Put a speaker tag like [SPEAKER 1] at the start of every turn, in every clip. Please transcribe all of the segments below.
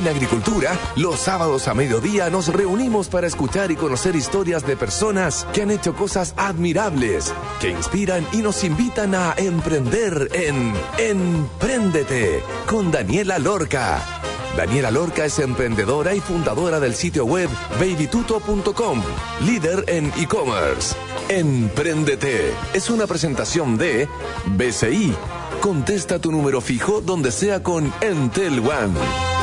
[SPEAKER 1] En Agricultura, los sábados a mediodía nos reunimos para escuchar y conocer historias de personas que han hecho cosas admirables, que inspiran y nos invitan a emprender en Empréndete con Daniela Lorca. Daniela Lorca es emprendedora y fundadora del sitio web babytuto.com, líder en e-commerce. Empréndete es una presentación de BCI. Contesta tu número fijo donde sea con Entel One.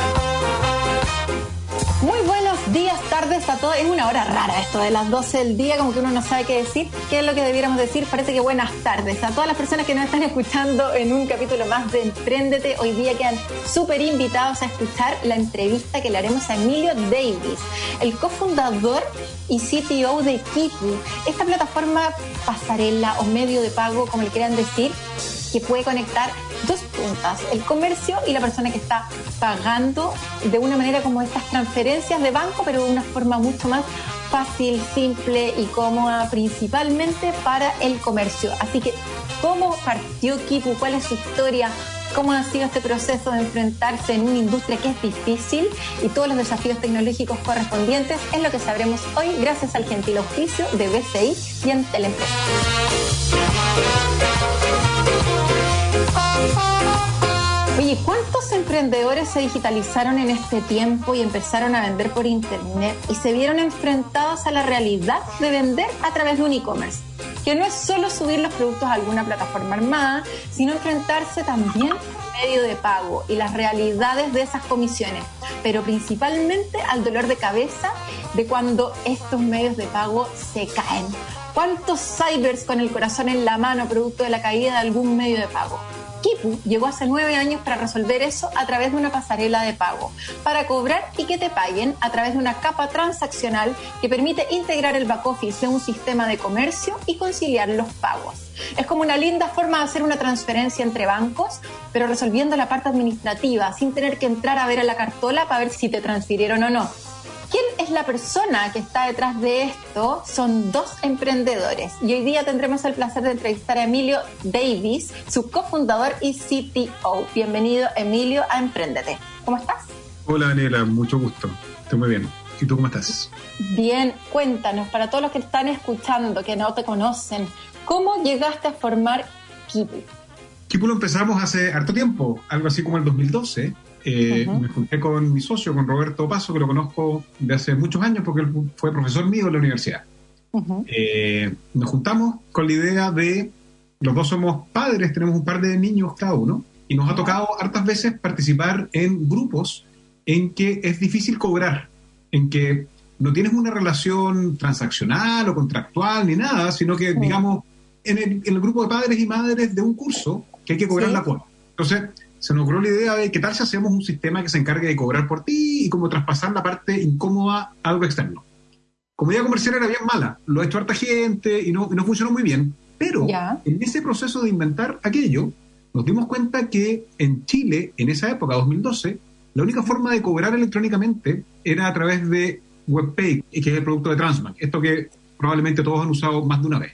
[SPEAKER 2] A todos. Es una hora rara esto de las 12 del día, como que uno no sabe qué decir. ¿Qué es lo que debiéramos decir? Parece que buenas tardes a todas las personas que nos están escuchando en un capítulo más de Empréndete. Hoy día quedan súper invitados a escuchar la entrevista que le haremos a Emilio Davis, el cofundador y CTO de Kipu, esta plataforma pasarela o medio de pago, como le quieran decir, que puede conectar dos puntas, el comercio y la persona que está pagando de una manera como estas transferencias de banco, pero de una forma mucho más fácil, simple y cómoda, principalmente para el comercio. Así que, ¿cómo partió Kipu? ¿Cuál es su historia? cómo ha sido este proceso de enfrentarse en una industria que es difícil y todos los desafíos tecnológicos correspondientes es lo que sabremos hoy gracias al gentil auspicio de BCI y en Teleempresa. ¿Cuántos emprendedores se digitalizaron en este tiempo y empezaron a vender por Internet y se vieron enfrentados a la realidad de vender a través de un e-commerce? Que no es solo subir los productos a alguna plataforma armada, sino enfrentarse también al medio de pago y las realidades de esas comisiones, pero principalmente al dolor de cabeza de cuando estos medios de pago se caen. ¿Cuántos cybers con el corazón en la mano producto de la caída de algún medio de pago? Kipu llegó hace nueve años para resolver eso a través de una pasarela de pago, para cobrar y que te paguen a través de una capa transaccional que permite integrar el back office de un sistema de comercio y conciliar los pagos. Es como una linda forma de hacer una transferencia entre bancos, pero resolviendo la parte administrativa sin tener que entrar a ver a la cartola para ver si te transfirieron o no. ¿Quién es la persona que está detrás de esto? Son dos emprendedores. Y hoy día tendremos el placer de entrevistar a Emilio Davis, su cofundador y CTO. Bienvenido, Emilio, a Emprendete. ¿Cómo estás?
[SPEAKER 3] Hola, Daniela, mucho gusto. Estoy muy bien. ¿Y tú cómo estás?
[SPEAKER 2] Bien, cuéntanos, para todos los que están escuchando, que no te conocen, ¿cómo llegaste a formar Kipu?
[SPEAKER 3] Kipu lo empezamos hace harto tiempo, algo así como el 2012 eh, me junté con mi socio, con Roberto Paso, que lo conozco de hace muchos años porque él fue profesor mío en la universidad. Eh, nos juntamos con la idea de, los dos somos padres, tenemos un par de niños cada uno, y nos ha tocado hartas veces participar en grupos en que es difícil cobrar, en que no tienes una relación transaccional o contractual ni nada, sino que, digamos, en el, en el, grupo de padres y madres de un curso que hay que cobrar la cuota. Entonces, se nos ocurrió la idea de qué tal si hacemos un sistema que se encargue de cobrar por ti y como traspasar la parte incómoda a algo externo. Como idea comercial era bien mala, lo ha hecho harta gente y no, no funcionó muy bien, pero en ese proceso de inventar aquello, nos dimos cuenta que en Chile, en esa época, 2012, la única forma de cobrar electrónicamente era a través de WebPay, que es el producto de Transbank, esto que probablemente todos han usado más de una vez.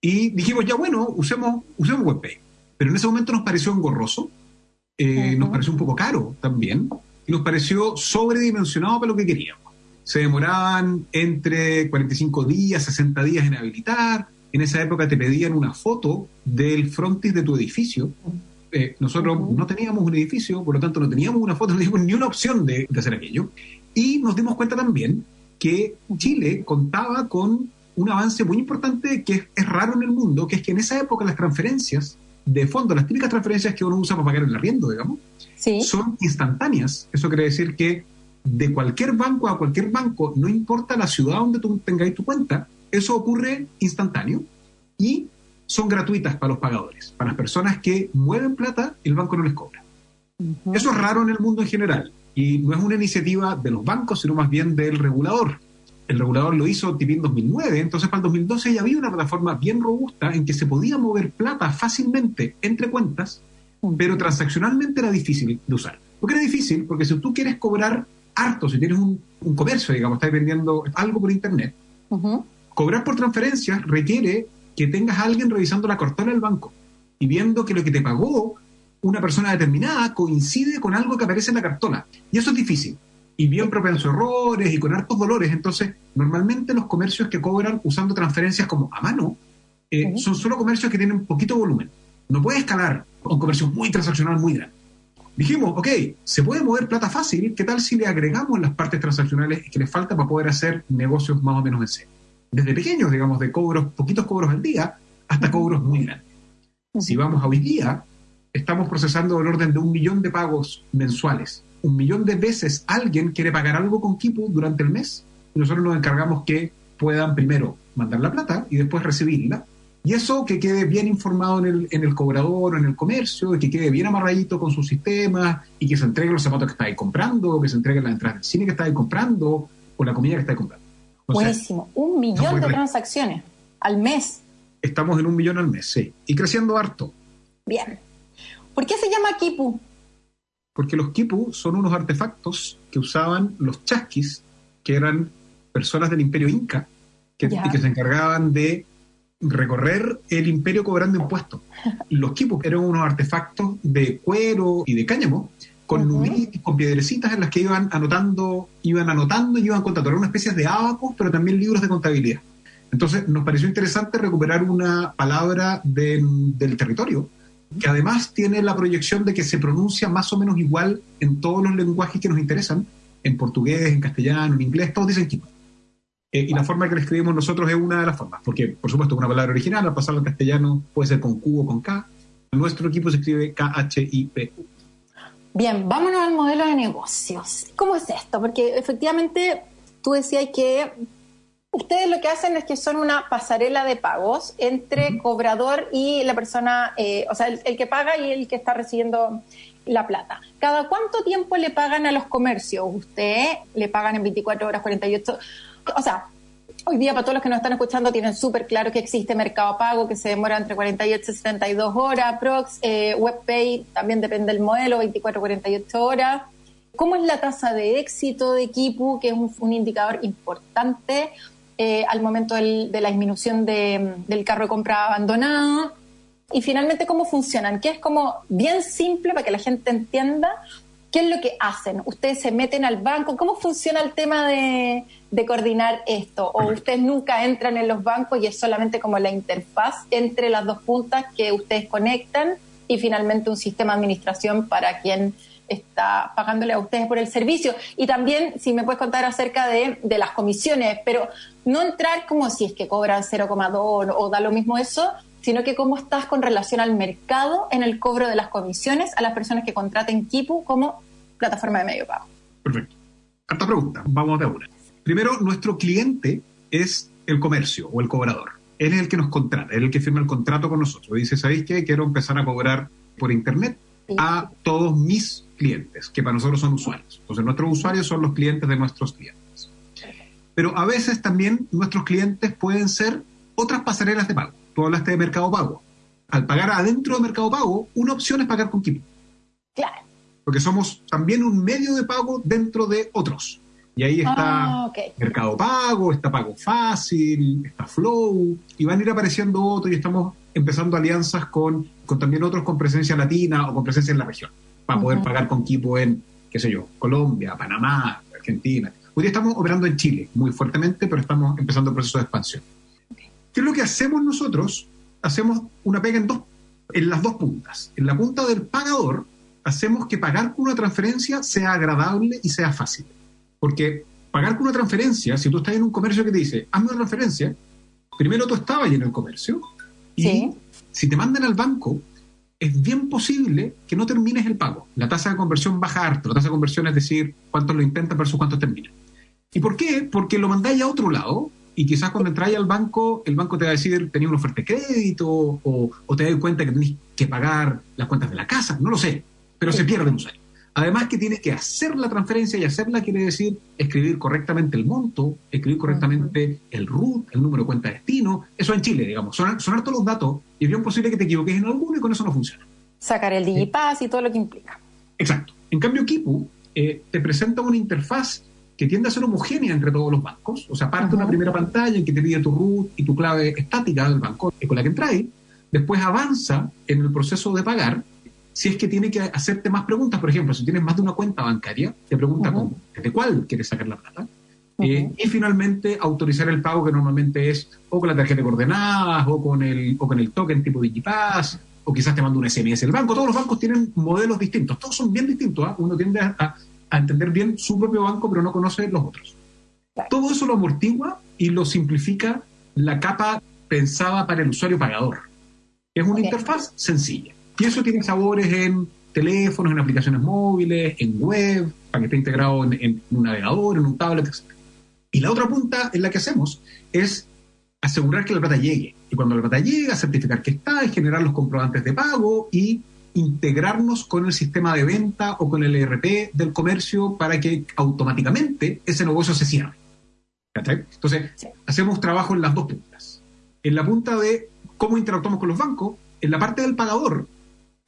[SPEAKER 3] Y dijimos, ya bueno, usemos, usemos WebPay. Pero en ese momento nos pareció engorroso, eh, nos pareció un poco caro también y nos pareció sobredimensionado para lo que queríamos. Se demoraban entre 45 días, 60 días en habilitar. En esa época te pedían una foto del frontis de tu edificio. Eh, nosotros no teníamos un edificio, por lo tanto no teníamos una foto, no teníamos ni una opción de, de hacer aquello. Y nos dimos cuenta también que Chile contaba con un avance muy importante que es, es, raro en el mundo, que es que en esa época las transferencias de fondo, las típicas transferencias que uno usa para pagar el arriendo, digamos, son instantáneas. Eso quiere decir que de cualquier banco a cualquier banco, no importa la ciudad donde tú tengáis tu cuenta, eso ocurre instantáneo y son gratuitas para los pagadores. Para las personas que mueven plata, el banco no les cobra. Eso es raro en el mundo en general y no es una iniciativa de los bancos, sino más bien del regulador el regulador lo hizo en 2009, entonces para el 2012 ya había una plataforma bien robusta en que se podía mover plata fácilmente entre cuentas, pero transaccionalmente era difícil de usar. ¿Por qué era difícil? Porque si tú quieres cobrar harto, si tienes un, comercio, digamos, estás vendiendo algo por internet, cobrar por transferencias requiere que tengas a alguien revisando la cartera del banco y viendo que lo que te pagó una persona determinada coincide con algo que aparece en la cartola. Y eso es difícil. Y bien propenso a errores y con hartos dolores. Entonces, normalmente los comercios que cobran usando transferencias como a mano eh, son solo comercios que tienen poquito volumen. No puede escalar un comercio muy transaccional, muy grande. Dijimos, ok, se puede mover plata fácil, ¿qué tal si le agregamos las partes transaccionales que le falta para poder hacer negocios más o menos en serio? Desde pequeños, digamos, de cobros, poquitos cobros al día, hasta cobros muy grandes. Si vamos a hoy día, estamos procesando el orden de un millón de pagos mensuales. Un millón de veces alguien quiere pagar algo con Kipu durante el mes y nosotros nos encargamos que puedan primero mandar la plata y después recibirla. Y eso que quede bien informado en el, en el cobrador o en el comercio, y que quede bien amarradito con su sistema y que se entreguen los zapatos que está ahí comprando, que se entreguen las entradas del cine que está ahí comprando o la comida que está ahí comprando.
[SPEAKER 2] Buenísimo. un millón de transacciones al mes.
[SPEAKER 3] Estamos en un millón al mes, sí. Y creciendo harto.
[SPEAKER 2] Bien. ¿Por qué se llama Kipu?
[SPEAKER 3] Porque los Kipu son unos artefactos que usaban los chasquis, que eran personas del imperio inca, que, y que se encargaban de recorrer el imperio cobrando impuestos. Los Kipu eran unos artefactos de cuero y de cáñamo con numeritos, con piedrecitas en las que iban anotando, iban anotando y iban contando. Eran una especie de abacos, pero también libros de contabilidad. Entonces nos pareció interesante recuperar una palabra del territorio, que además tiene la proyección de que se pronuncia más o menos igual en todos los lenguajes que nos interesan, en portugués, en castellano, en inglés, todos dicen Kipu. Eh, y la forma que la escribimos nosotros es una de las formas, porque por supuesto una palabra original, al pasarlo al castellano puede ser con Q o con K. Nuestro equipo se escribe K-H-I-P-U.
[SPEAKER 2] Bien, vámonos al modelo de negocios. ¿Cómo es esto? Porque efectivamente tú decías que ustedes lo que hacen es que son una pasarela de pagos entre cobrador y la persona, eh, o sea, el, que paga y el que está recibiendo la plata. ¿Cada cuánto tiempo le pagan a los comercios? ¿Usted le pagan en 24 horas, 48? O sea, hoy día para todos los que nos están escuchando tienen súper claro que existe Mercado Pago, que se demora entre 48 y 72 horas, Prox, eh, WebPay, también depende del modelo, 24 48 horas. ¿Cómo es la tasa de éxito de Kipu, que es un, indicador importante eh, al momento de la disminución del carro de compra abandonado? Y finalmente, ¿cómo funcionan? Que es como bien simple para que la gente entienda ¿Qué es lo que hacen? ¿Ustedes se meten al banco? ¿Cómo funciona el tema de, coordinar esto? ¿O ustedes nunca entran en los bancos y es solamente como la interfaz entre las dos puntas que ustedes conectan y finalmente un sistema de administración para quien está pagándole a ustedes por el servicio? Y también, si me puedes contar acerca de, de las comisiones, pero no entrar como si es que cobran 0,2 o da lo mismo eso, sino que cómo estás con relación al mercado en el cobro de las comisiones a las personas que contraten Kipu como plataforma de medio pago.
[SPEAKER 3] Perfecto. Harta pregunta, vamos de una. Primero, nuestro cliente es el comercio o el cobrador. Él es el que nos contrata, él es el que firma el contrato con nosotros. Dice, ¿sabéis qué? Quiero empezar a cobrar por Internet a todos mis clientes, que para nosotros son usuarios. Entonces, nuestros usuarios son los clientes de nuestros clientes. Pero a veces también nuestros clientes pueden ser otras pasarelas de pago tú hablaste de Mercado Pago. Al pagar adentro de Mercado Pago, una opción es pagar con Kipu.
[SPEAKER 2] Claro.
[SPEAKER 3] Porque somos también un medio de pago dentro de otros. Y ahí está ah, Mercado Pago, está Pago Fácil, está Flow, y van a ir apareciendo otros y estamos empezando alianzas con, con también otros con presencia latina o con presencia en la región, para poder pagar con Kipu en, qué sé yo, Colombia, Panamá, Argentina. Hoy día estamos operando en Chile muy fuertemente, pero estamos empezando el proceso de expansión. ¿Qué es lo que hacemos nosotros? Hacemos una pega en, dos, en las dos puntas. En la punta del pagador, hacemos que pagar con una transferencia sea agradable y sea fácil. Porque pagar con una transferencia, si tú estás en un comercio que te dice, hazme una transferencia, primero tú estabas ahí en el comercio y si te mandan al banco, es bien posible que no termines el pago. La tasa de conversión baja harto. La tasa de conversión es decir, cuántos lo intentan versus cuántos terminan. ¿Y por qué? Porque lo mandáis a otro lado y quizás cuando entráis al banco, el banco te va a decir, tenía una oferta de crédito, o, te das cuenta que tenés que pagar las cuentas de la casa, no lo sé, pero se pierde un años. Además que tienes que hacer la transferencia y hacerla quiere decir escribir correctamente el monto, escribir correctamente el RUT, el número de cuenta de destino, eso en Chile, digamos, sonar, todos los datos y es bien posible que te equivoques en alguno y con eso no funciona.
[SPEAKER 2] Sacar el Digipass y todo lo que implica.
[SPEAKER 3] Exacto. En cambio, Kipu eh, te presenta una interfaz que tiende a ser homogénea entre todos los bancos. O sea, parte una primera pantalla en que te pide tu root y tu clave estática del banco con la que entráis, después avanza en el proceso de pagar si es que tiene que hacerte más preguntas. Por ejemplo, si tienes más de una cuenta bancaria, te pregunta cómo, de cuál quieres sacar la plata. Eh, y finalmente autorizar el pago que normalmente es o con la tarjeta de coordenadas o con el, o con el token tipo Digipass o quizás te manda un SMS. El banco, todos los bancos tienen modelos distintos, todos son bien distintos. ¿ah? Uno tiende a, entender bien su propio banco pero no conoce los otros. Todo eso lo amortigua y lo simplifica la capa pensada para el usuario pagador. Es una interfaz sencilla. Y eso tiene sabores en teléfonos, en aplicaciones móviles, en web, para que esté integrado en, en un navegador, en un tablet, etc. Y la otra punta en la que hacemos es asegurar que la plata llegue. Y cuando la plata llega, certificar que está generar los comprobantes de pago y integrarnos con el sistema de venta o con el ERP del comercio para que automáticamente ese negocio se cierre. Entonces, hacemos trabajo en las dos puntas. En la punta de cómo interactuamos con los bancos, en la parte del pagador,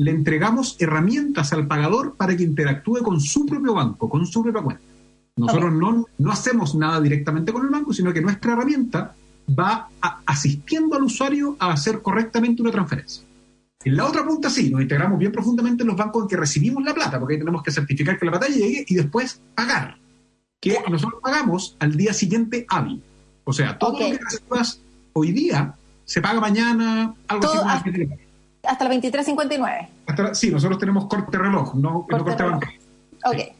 [SPEAKER 3] le entregamos herramientas al pagador para que interactúe con su propio banco, con su propia cuenta. Nosotros no, no hacemos nada directamente con el banco, sino que nuestra herramienta va asistiendo al usuario a hacer correctamente una transferencia. En la otra punta sí, nos integramos bien profundamente en los bancos en que recibimos la plata, porque ahí tenemos que certificar que la plata llegue y después pagar, que nosotros pagamos al día siguiente hábil. O sea, todo lo que recibas hoy día se paga mañana, algo así.
[SPEAKER 2] Hasta, hasta el 23.59.
[SPEAKER 3] sí, nosotros tenemos corte reloj, no corte, no corte
[SPEAKER 2] Ok.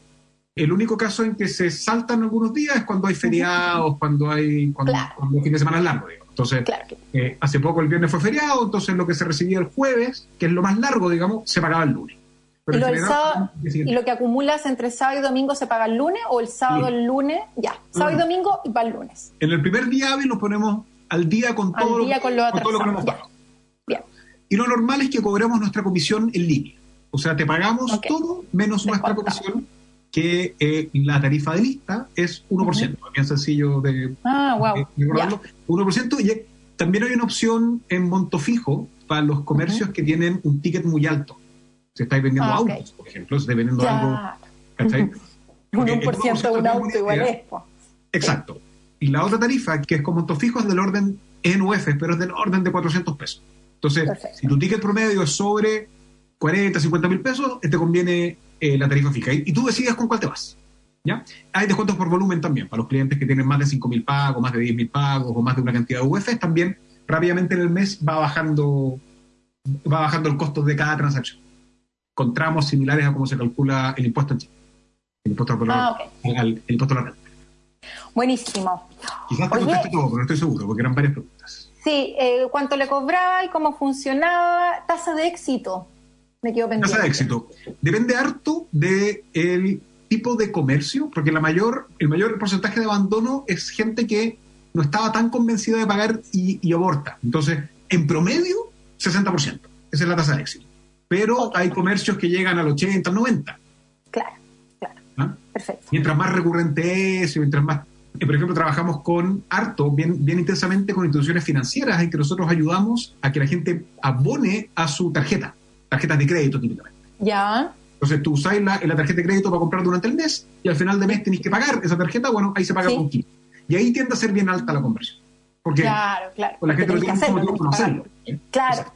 [SPEAKER 3] El único caso en que se saltan algunos días es cuando hay feriados, cuando hay cuando, el fin de semana es largo. Digamos. Entonces, eh, hace poco el viernes fue feriado, entonces lo que se recibía el jueves, que es lo más largo, digamos, se pagaba el lunes.
[SPEAKER 2] ¿Y lo, que acumulas entre sábado y domingo se paga el lunes o el sábado el lunes? Ya, sábado y domingo y va el lunes.
[SPEAKER 3] En el primer día hábil nos ponemos al día con todo,
[SPEAKER 2] lo, con lo,
[SPEAKER 3] que hemos pagado. Y lo normal es que cobremos nuestra comisión en línea. O sea, te pagamos todo menos nuestra comisión que eh, la tarifa de lista es 1%, bien sencillo de,
[SPEAKER 2] ah, wow.
[SPEAKER 3] 1%, y también hay una opción en monto fijo para los comercios que tienen un ticket muy alto. Si estáis vendiendo ah, autos, por ejemplo, si estáis vendiendo algo... ¿cachai?
[SPEAKER 2] Un 1% de un auto igual es.
[SPEAKER 3] Exacto. Y la otra tarifa, que es con monto fijo, es del orden NUF, pero es del orden de 400 pesos. Entonces, si tu ticket promedio es sobre 40, 50 mil pesos, te conviene eh, la tarifa fija. Y, tú decides con cuál te vas. ¿Ya? Hay descuentos por volumen también, para los clientes que tienen más de 5.000 pagos, más de 10.000 pagos o más de una cantidad de UFs, también rápidamente en el mes va bajando, va bajando el costo de cada transacción, con tramos similares a cómo se calcula el impuesto en Chile. El impuesto, ah, el impuesto a la renta.
[SPEAKER 2] Buenísimo.
[SPEAKER 3] Quizás te conteste todo, pero no estoy seguro, porque eran varias preguntas.
[SPEAKER 2] Sí, eh, cuánto le cobraba y cómo funcionaba, tasa de éxito. Me quedo pendiente.
[SPEAKER 3] Tasa de éxito. Depende harto del tipo de comercio, porque la mayor, el mayor porcentaje de abandono es gente que no estaba tan convencida de pagar y, aborta. Entonces, en promedio, 60%. Esa es la tasa de éxito. Pero hay comercios que llegan al 80, al 90.
[SPEAKER 2] Claro, claro. ¿Ah? Perfecto.
[SPEAKER 3] Mientras más recurrente es, mientras más... Por ejemplo, trabajamos con harto, bien, bien intensamente con instituciones financieras en que nosotros ayudamos a que la gente abone a su tarjeta tarjetas de crédito típicamente.
[SPEAKER 2] Ya.
[SPEAKER 3] Entonces tú usas la, la tarjeta de crédito para comprar durante el mes y al final de mes tenés que pagar esa tarjeta, bueno, ahí se paga con 15. Y ahí tiende a ser bien alta la conversión. Porque
[SPEAKER 2] claro, claro.
[SPEAKER 3] la gente no tiene mucho hacerlo.
[SPEAKER 2] ¿eh? Claro.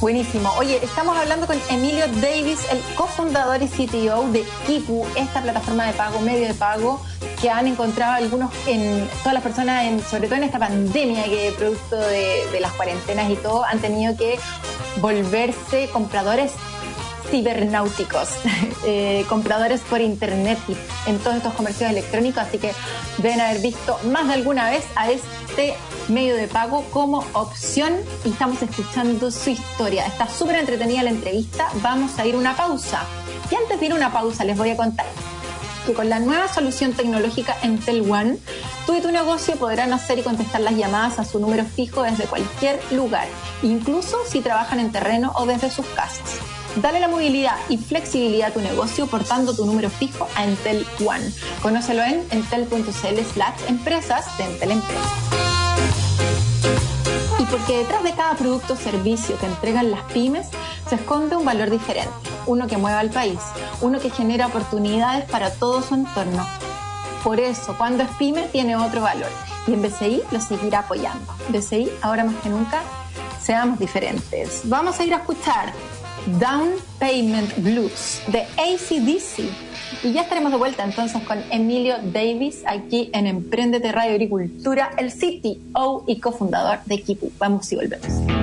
[SPEAKER 2] Buenísimo. Oye, estamos hablando con Emilio Davis, el cofundador y CTO de Kipu, esta plataforma de pago, medio de pago, que han encontrado algunos en todas las personas, en, sobre todo en esta pandemia que producto de, de las cuarentenas y todo, han tenido que volverse compradores cibernáuticos, eh, compradores por internet en todos estos comercios electrónicos, así que deben haber visto más de alguna vez a este medio de pago como opción y estamos escuchando su historia. Está súper entretenida la entrevista, vamos a ir una pausa. Y antes de ir una pausa les voy a contar que con la nueva solución tecnológica Entel One, tú y tu negocio podrán hacer y contestar las llamadas a su número fijo desde cualquier lugar, incluso si trabajan en terreno o desde sus casas. Dale la movilidad y flexibilidad a tu negocio portando tu número fijo a Entel One. Conócelo en entel.cl slash empresas de Entel Empresas. Y porque detrás de cada producto o servicio que entregan las pymes se esconde un valor diferente, uno que mueva al país, uno que genera oportunidades para todo su entorno. Por eso, cuando es pyme, tiene otro valor y en BCI lo seguirá apoyando. BCI, ahora más que nunca, seamos diferentes. Vamos a ir a escuchar
[SPEAKER 4] Down Payment Blues de ACDC. Y ya estaremos de vuelta entonces con Emilio Davis aquí en Emprendete Radio Agricultura, el CTO y cofundador de Kipu. Vamos y volvemos.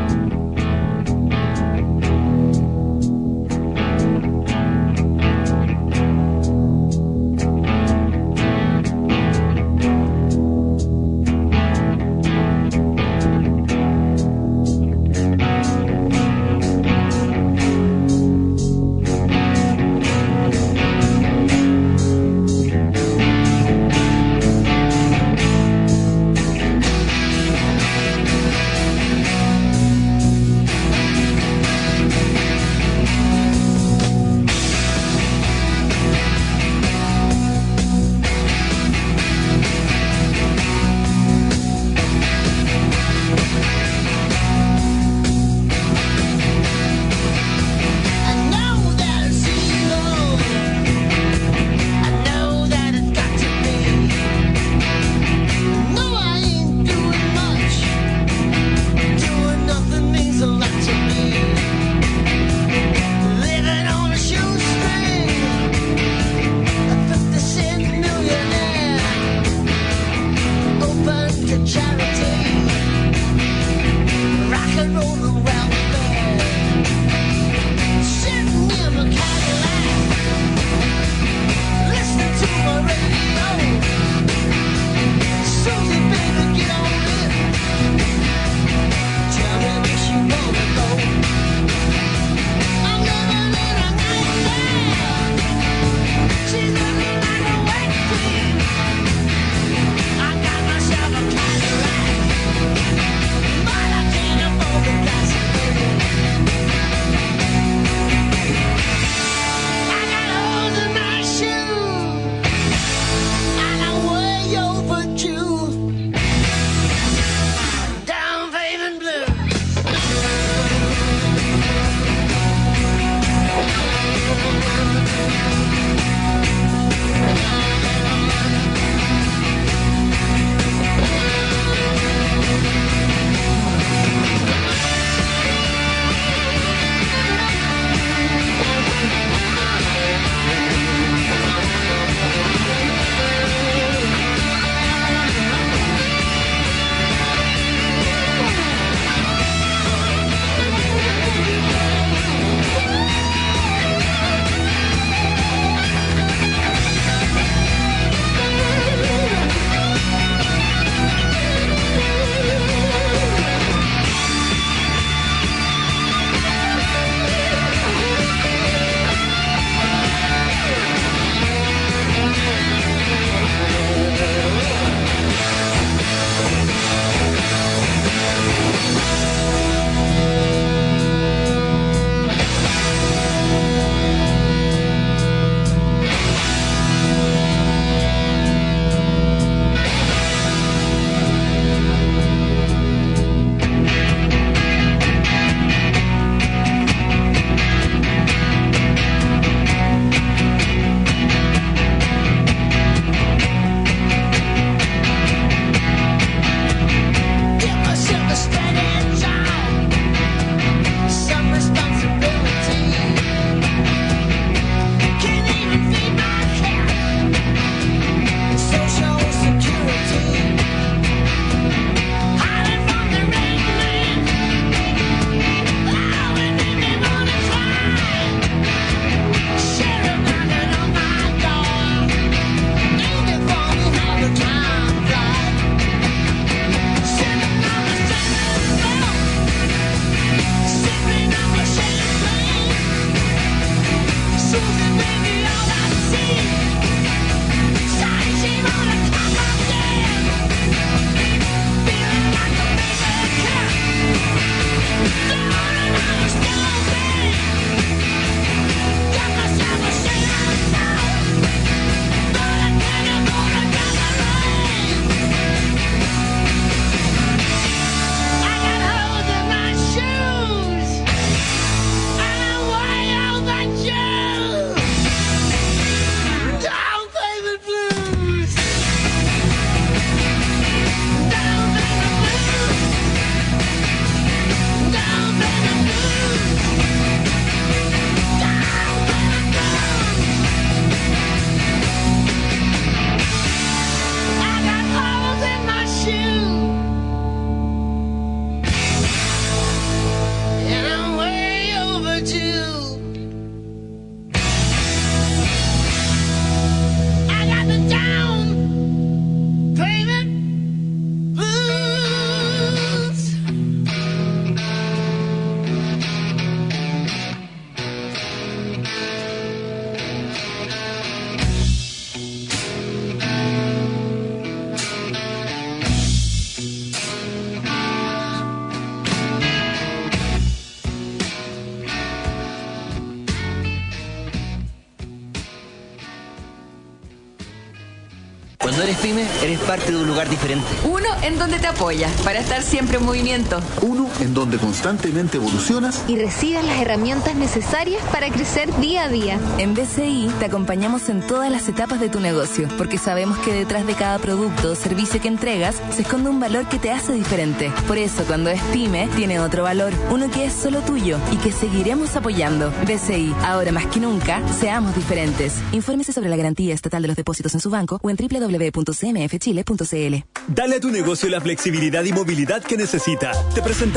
[SPEAKER 5] Eres parte de un lugar diferente.
[SPEAKER 6] Uno en donde te apoya para estar siempre en movimiento.
[SPEAKER 7] Uno en donde constantemente evolucionas
[SPEAKER 8] y recibes las herramientas necesarias para crecer día a día.
[SPEAKER 9] En BCI te acompañamos en todas las etapas de tu negocio, porque sabemos que detrás de cada producto o servicio que entregas se esconde un valor que te hace diferente. Por eso, cuando es pyme, tiene otro valor, uno que es solo tuyo y que seguiremos apoyando. BCI, ahora más que nunca, seamos diferentes. Infórmese sobre la garantía estatal de los depósitos en su banco o en www.cmfchile.cl.
[SPEAKER 10] Dale a tu negocio la flexibilidad y movilidad que necesita. Te presentamos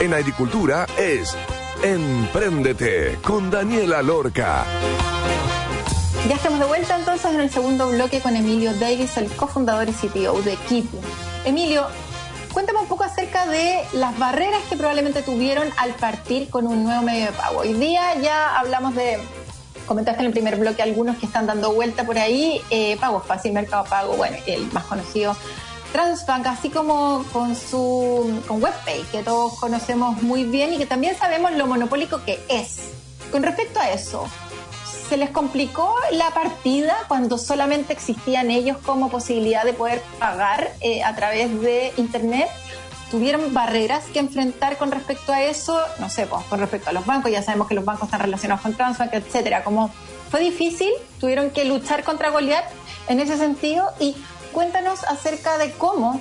[SPEAKER 1] En agricultura es Empréndete con Daniela Lorca.
[SPEAKER 2] Ya estamos de vuelta entonces en el segundo bloque con Emilio Davis, el cofundador y CTO de Equipo. Emilio, cuéntame un poco acerca de las barreras que probablemente tuvieron al partir con un nuevo medio de pago. Hoy día ya hablamos de, comentaste en el primer bloque algunos que están dando vuelta por ahí, eh, Pago Fácil, Mercado Pago, bueno, el más conocido Transbank, así como con su con WebPay, que todos conocemos muy bien y que también sabemos lo monopólico que es. Con respecto a eso, ¿se les complicó la partida cuando solamente existían ellos como posibilidad de poder pagar eh, a través de Internet? ¿Tuvieron barreras que enfrentar con respecto a eso? No sé, pues, con respecto a los bancos, ya sabemos que los bancos están relacionados con Transbank, etcétera. Como fue difícil, tuvieron que luchar contra Goliath en ese sentido y Cuéntanos acerca de cómo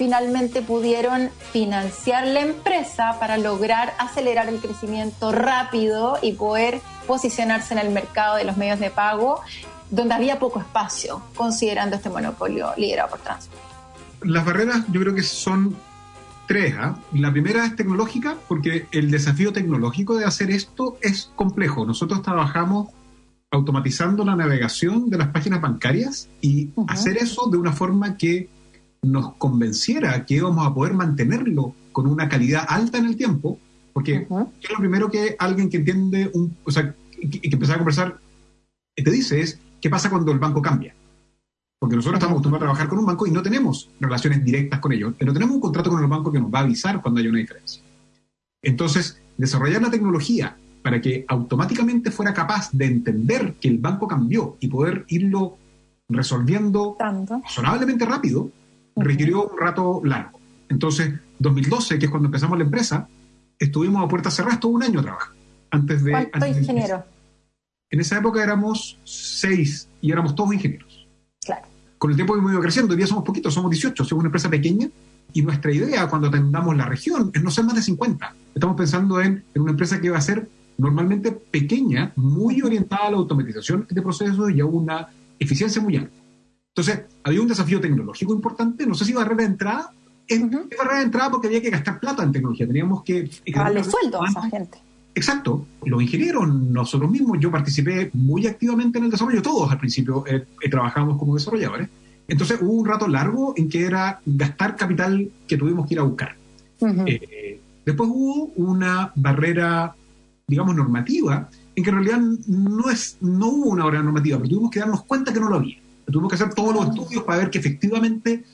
[SPEAKER 2] finalmente pudieron financiar la empresa para lograr acelerar el crecimiento rápido y poder posicionarse en el mercado de los medios de pago donde había poco espacio, considerando este monopolio liderado por Transfer.
[SPEAKER 3] Las barreras yo creo que son tres. ¿ah? La primera es tecnológica, porque el desafío tecnológico de hacer esto es complejo. Nosotros trabajamos automatizando la navegación de las páginas bancarias y hacer eso de una forma que nos convenciera que íbamos a poder mantenerlo con una calidad alta en el tiempo, porque es lo primero que alguien que entiende, un, o sea, que, que empezar a conversar, te dice es, ¿qué pasa cuando el banco cambia? Porque nosotros estamos acostumbrados a trabajar con un banco y no tenemos relaciones directas con ellos, pero tenemos un contrato con el banco que nos va a avisar cuando hay una diferencia. Entonces, desarrollar la tecnología para que automáticamente fuera capaz de entender que el banco cambió y poder irlo resolviendo razonablemente rápido, requirió un rato largo. Entonces, 2012, que es cuando empezamos la empresa, estuvimos a puertas cerradas todo un año trabajando. Antes de,
[SPEAKER 2] ¿Cuántos ingenieros?
[SPEAKER 3] En esa época éramos seis y éramos todos ingenieros.
[SPEAKER 2] Claro.
[SPEAKER 3] Con el tiempo hemos ido creciendo, hoy día somos poquitos, somos 18, somos una empresa pequeña y nuestra idea cuando atendamos la región es no ser más de 50. Estamos pensando en, en una empresa que va a ser normalmente pequeña, muy orientada a la automatización de procesos y a una eficiencia muy alta. Entonces, había un desafío tecnológico importante, no sé si barrera de entrada, es barrera de entrada porque había que gastar plata en tecnología, teníamos que...
[SPEAKER 2] Darle sueldo a esa gente.
[SPEAKER 3] Exacto, los ingenieros, nosotros mismos, yo participé muy activamente en el desarrollo, todos al principio eh, eh, trabajamos como desarrolladores, entonces hubo un rato largo en que era gastar capital que tuvimos que ir a buscar. Eh, después hubo una barrera digamos, normativa, en que en realidad no, es, no hubo una barrera normativa, pero tuvimos que darnos cuenta que no lo había. Tuvimos que hacer todos los estudios para ver que efectivamente,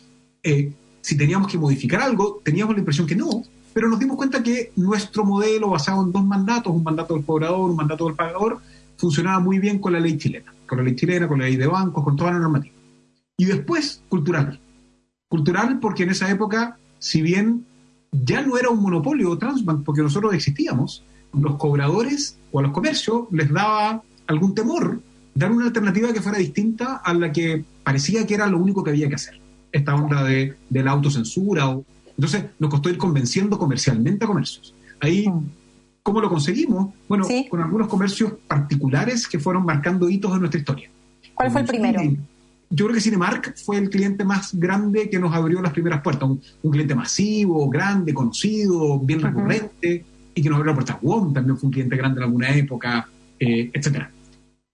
[SPEAKER 3] eh, si teníamos que modificar algo, teníamos la impresión que no, pero nos dimos cuenta que nuestro modelo basado en dos mandatos, un mandato del cobrador, un mandato del pagador, funcionaba muy bien con la ley chilena, con la ley chilena, con la ley de bancos, con toda la normativa. Y después, cultural. Cultural porque en esa época, si bien ya no era un monopolio Transbank, porque nosotros existíamos, los cobradores o a los comercios les daba algún temor dar una alternativa que fuera distinta a la que parecía que era lo único que había que hacer. Esta onda de, la autocensura. O, entonces nos costó ir convenciendo comercialmente a comercios. Ahí, mm. ¿cómo lo conseguimos? Bueno, con algunos comercios particulares que fueron marcando hitos en nuestra historia.
[SPEAKER 2] ¿Cuál fue el primero?
[SPEAKER 3] Yo creo que Cinemark fue el cliente más grande que nos abrió las primeras puertas. Un, cliente masivo, grande, conocido, bien recurrente y que nos abrió la puerta. WOM también fue un cliente grande en alguna época, eh, etcétera.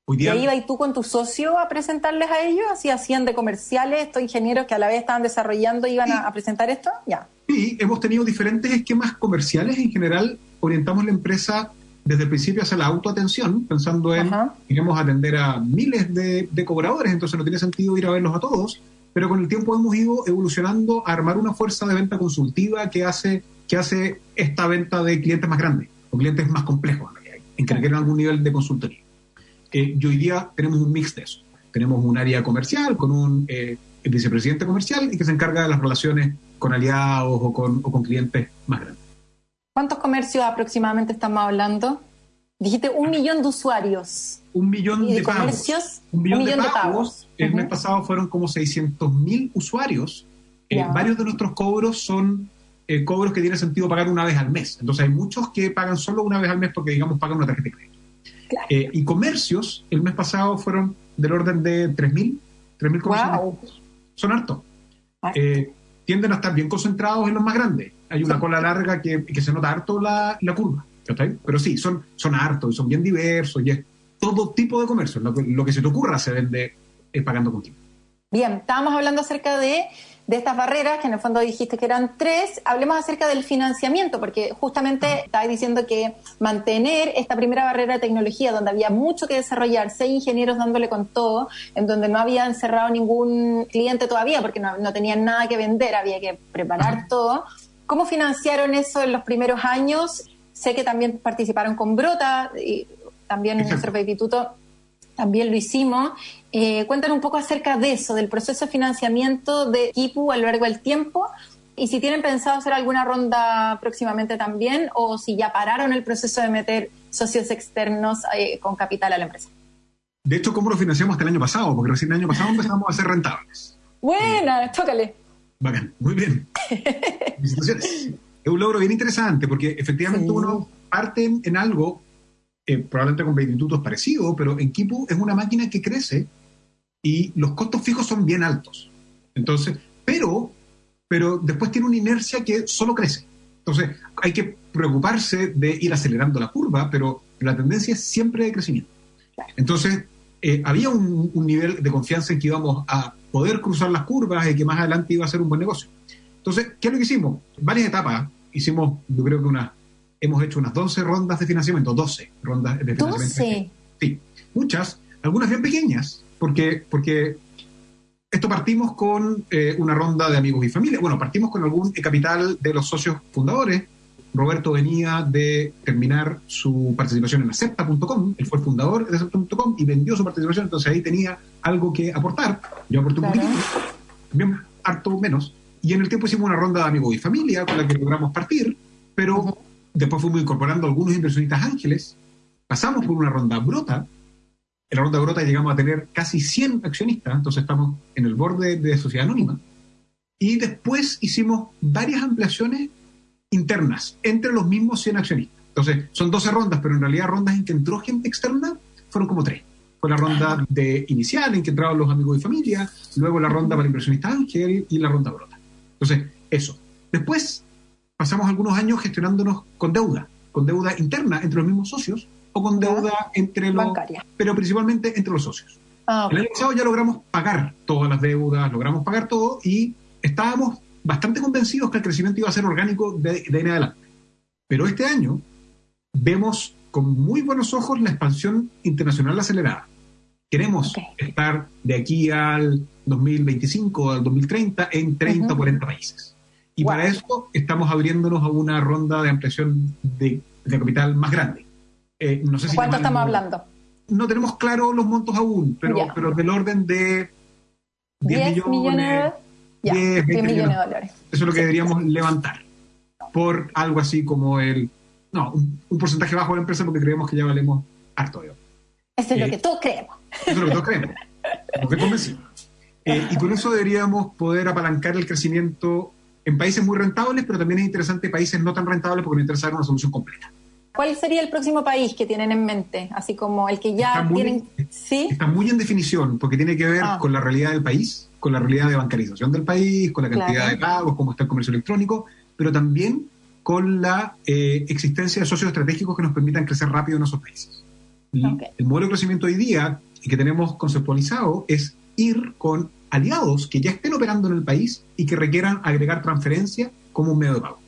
[SPEAKER 2] ¿Y ahí tú con tu socio a presentarles a ellos? ¿Así hacían de comerciales estos ingenieros que a la vez estaban desarrollando y iban a, presentar esto? Ya.
[SPEAKER 3] Sí, hemos tenido diferentes esquemas comerciales. En general, orientamos la empresa desde el principio hacia la autoatención, pensando en, queremos atender a miles de, de cobradores, entonces no tiene sentido ir a verlos a todos, pero con el tiempo hemos ido evolucionando a armar una fuerza de venta consultiva que hace, que hace esta venta de clientes más grandes o clientes más complejos en que requieren algún nivel de consultoría. Eh, y hoy día tenemos un mix de eso. Tenemos un área comercial con un eh, vicepresidente comercial y que se encarga de las relaciones con aliados o con, o con clientes más grandes.
[SPEAKER 2] ¿Cuántos comercios aproximadamente estamos hablando? Dijiste un millón de usuarios.
[SPEAKER 3] Un millón de,
[SPEAKER 2] comercios,
[SPEAKER 3] Un millón, de, pagos. El mes pasado fueron como 600 mil usuarios. Eh, varios de nuestros cobros son cobros que tiene sentido pagar una vez al mes. Entonces hay muchos que pagan solo una vez al mes porque, digamos, pagan una tarjeta de crédito. Eh, y comercios, el mes pasado fueron del orden de 3.000, 3.000 comercios. Son hartos. Eh, tienden a estar bien concentrados en los más grandes. Hay una cola larga que, se nota harto la, la curva. Pero sí, son, son hartos, son bien diversos y es todo tipo de comercio. Lo que, se te ocurra se vende eh, pagando contigo.
[SPEAKER 2] Bien, estábamos hablando acerca de de estas barreras, que en el fondo dijiste que eran tres, hablemos acerca del financiamiento, porque justamente estabas diciendo que mantener esta primera barrera de tecnología, donde había mucho que desarrollar, seis ingenieros dándole con todo, en donde no habían cerrado ningún cliente todavía, porque no, tenían nada que vender, había que preparar todo. ¿Cómo financiaron eso en los primeros años? Sé que también participaron con Brota, y también en nuestro instituto también lo hicimos. Eh, cuéntanos un poco acerca de eso, del proceso de financiamiento de Kipu a lo largo del tiempo y si tienen pensado hacer alguna ronda próximamente también o si ya pararon el proceso de meter socios externos eh, con capital a la empresa.
[SPEAKER 3] De hecho, ¿cómo lo financiamos hasta el año pasado? Porque recién el año pasado empezamos a ser rentables.
[SPEAKER 2] Buena, tócale.
[SPEAKER 3] Bacán, muy bien. Es un logro bien interesante porque efectivamente uno parte en algo eh, probablemente con institutos parecidos, pero en Kipu es una máquina que crece y los costos fijos son bien altos. Entonces, pero, pero después tiene una inercia que solo crece. Entonces, hay que preocuparse de ir acelerando la curva, pero la tendencia es siempre de crecimiento. Entonces, eh, había un, un, nivel de confianza en que íbamos a poder cruzar las curvas y que más adelante iba a ser un buen negocio. Entonces, ¿qué es lo que hicimos? Varias etapas. Hicimos, yo creo que unas hemos hecho unas 12 rondas de financiamiento, 12 rondas de financiamiento.
[SPEAKER 2] 12.
[SPEAKER 3] Sí, muchas, algunas bien pequeñas, porque, porque esto partimos con eh, una ronda de amigos y familia. Bueno, partimos con algún capital de los socios fundadores. Roberto venía de terminar su participación en acepta.com, él fue el fundador de acepta.com y vendió su participación, entonces ahí tenía algo que aportar. Yo aporté un poquito, también harto menos. Y en el tiempo hicimos una ronda de amigos y familia con la que logramos partir, pero Después fuimos incorporando algunos inversionistas ángeles, pasamos por una ronda brota. En la ronda brota llegamos a tener casi 100 accionistas, entonces estamos en el borde de sociedad anónima. Y después hicimos varias ampliaciones internas entre los mismos 100 accionistas. Entonces, son 12 rondas, pero en realidad rondas en que entró gente externa fueron como tres. Fue la ronda de inicial en que entraban los amigos y familia, luego la ronda para inversionistas ángel y la ronda brota. Entonces, eso. Después pasamos algunos años gestionándonos con deuda, con deuda interna entre los mismos socios o con deuda entre los...
[SPEAKER 2] Bancaria.
[SPEAKER 3] Pero principalmente entre los socios. Ah, El año pasado ya logramos pagar todas las deudas, logramos pagar todo y estábamos bastante convencidos que el crecimiento iba a ser orgánico de, ahí en adelante. Pero este año vemos con muy buenos ojos la expansión internacional acelerada. Queremos estar de aquí al 2025 al 2030 en 30 o 40 países. Y para eso estamos abriéndonos a una ronda de ampliación de, capital más grande.
[SPEAKER 2] Eh, no sé si ¿Cuánto estamos hablando?
[SPEAKER 3] No tenemos claro los montos aún, pero, pero del orden de 10, millones, 10, millones, de dólares. Eso es lo que deberíamos levantar por algo así como el, no, un, porcentaje bajo de la empresa porque creemos que ya valemos harto.
[SPEAKER 2] Eso es lo eh, que todos creemos.
[SPEAKER 3] Eso es lo que todos creemos. Porque eh, y con eso deberíamos poder apalancar el crecimiento en países muy rentables, pero también es interesante países no tan rentables porque nos interesa dar una solución completa.
[SPEAKER 2] ¿Cuál sería el próximo país que tienen en mente? Así como el que ya tienen. ¿Sí?
[SPEAKER 3] Está muy en definición porque tiene que ver ah. con la realidad del país, con la realidad de bancarización del país, con la cantidad de pagos, cómo está el comercio electrónico, pero también con la eh, existencia de socios estratégicos que nos permitan crecer rápido en esos países. El modelo de crecimiento hoy día y que tenemos conceptualizado es ir con aliados que ya estén operando en el país y que requieran agregar transferencia como un medio de pago,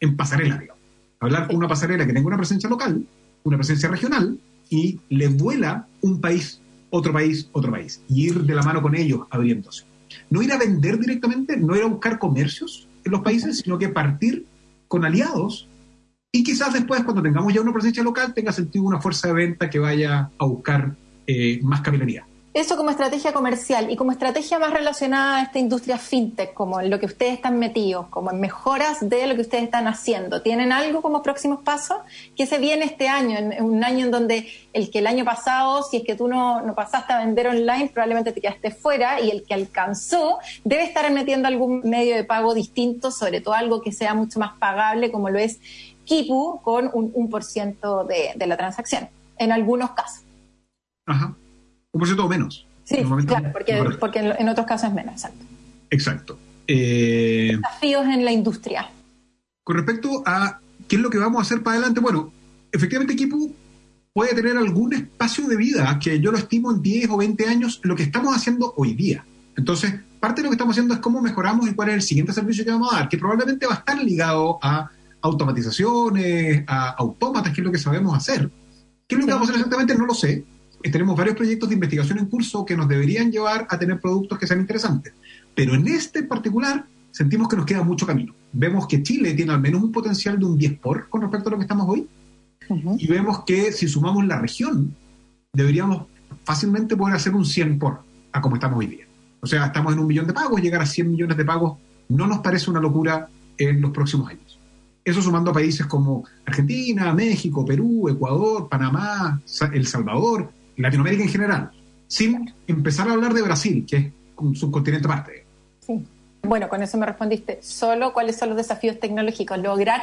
[SPEAKER 3] en pasarela, digamos. Hablar con una pasarela que tenga una presencia local, una presencia regional, y le vuela un país, otro país, otro país, y ir de la mano con ellos abriéndose. No ir a vender directamente, no ir a buscar comercios en los países, sino que partir con aliados y quizás después, cuando tengamos ya una presencia local, tenga sentido una fuerza de venta que vaya a buscar eh, más capilaridad.
[SPEAKER 2] Eso como estrategia comercial y como estrategia más relacionada a esta industria fintech, como en lo que ustedes están metidos, como en mejoras de lo que ustedes están haciendo. ¿Tienen algo como próximos pasos? ¿Qué se viene este año? En, un año en donde el que el año pasado, si es que tú no, no pasaste a vender online, probablemente te quedaste fuera y el que alcanzó debe estar metiendo algún medio de pago distinto, sobre todo algo que sea mucho más pagable, como lo es Kipu, con un, un por ciento de, de la transacción, en algunos casos.
[SPEAKER 3] Ajá un por ciento o menos.
[SPEAKER 2] Sí, claro, porque, porque en, otros casos es menos, exacto.
[SPEAKER 3] Exacto.
[SPEAKER 2] Eh, Desafíos en la industria.
[SPEAKER 3] Con respecto a qué es lo que vamos a hacer para adelante, bueno, efectivamente Kipu puede tener algún espacio de vida que yo lo estimo en 10 o 20 años, lo que estamos haciendo hoy día. Entonces, parte de lo que estamos haciendo es cómo mejoramos y cuál es el siguiente servicio que vamos a dar, que probablemente va a estar ligado a automatizaciones, a autómatas, que es lo que sabemos hacer. ¿Qué es lo que vamos a hacer exactamente? No lo sé, tenemos varios proyectos de investigación en curso que nos deberían llevar a tener productos que sean interesantes. Pero en este en particular sentimos que nos queda mucho camino. Vemos que Chile tiene al menos un potencial de un 10 por con respecto a lo que estamos hoy. Y vemos que si sumamos la región, deberíamos fácilmente poder hacer un 100 por a como estamos hoy día. O sea, estamos en un millón de pagos, llegar a 100 millones de pagos no nos parece una locura en los próximos años. Eso sumando a países como Argentina, México, Perú, Ecuador, Panamá, El Salvador, Latinoamérica en general, sin empezar a hablar de Brasil, que es un subcontinente aparte.
[SPEAKER 2] Sí. Bueno, con eso me respondiste. Solo cuáles son los desafíos tecnológicos. Lograr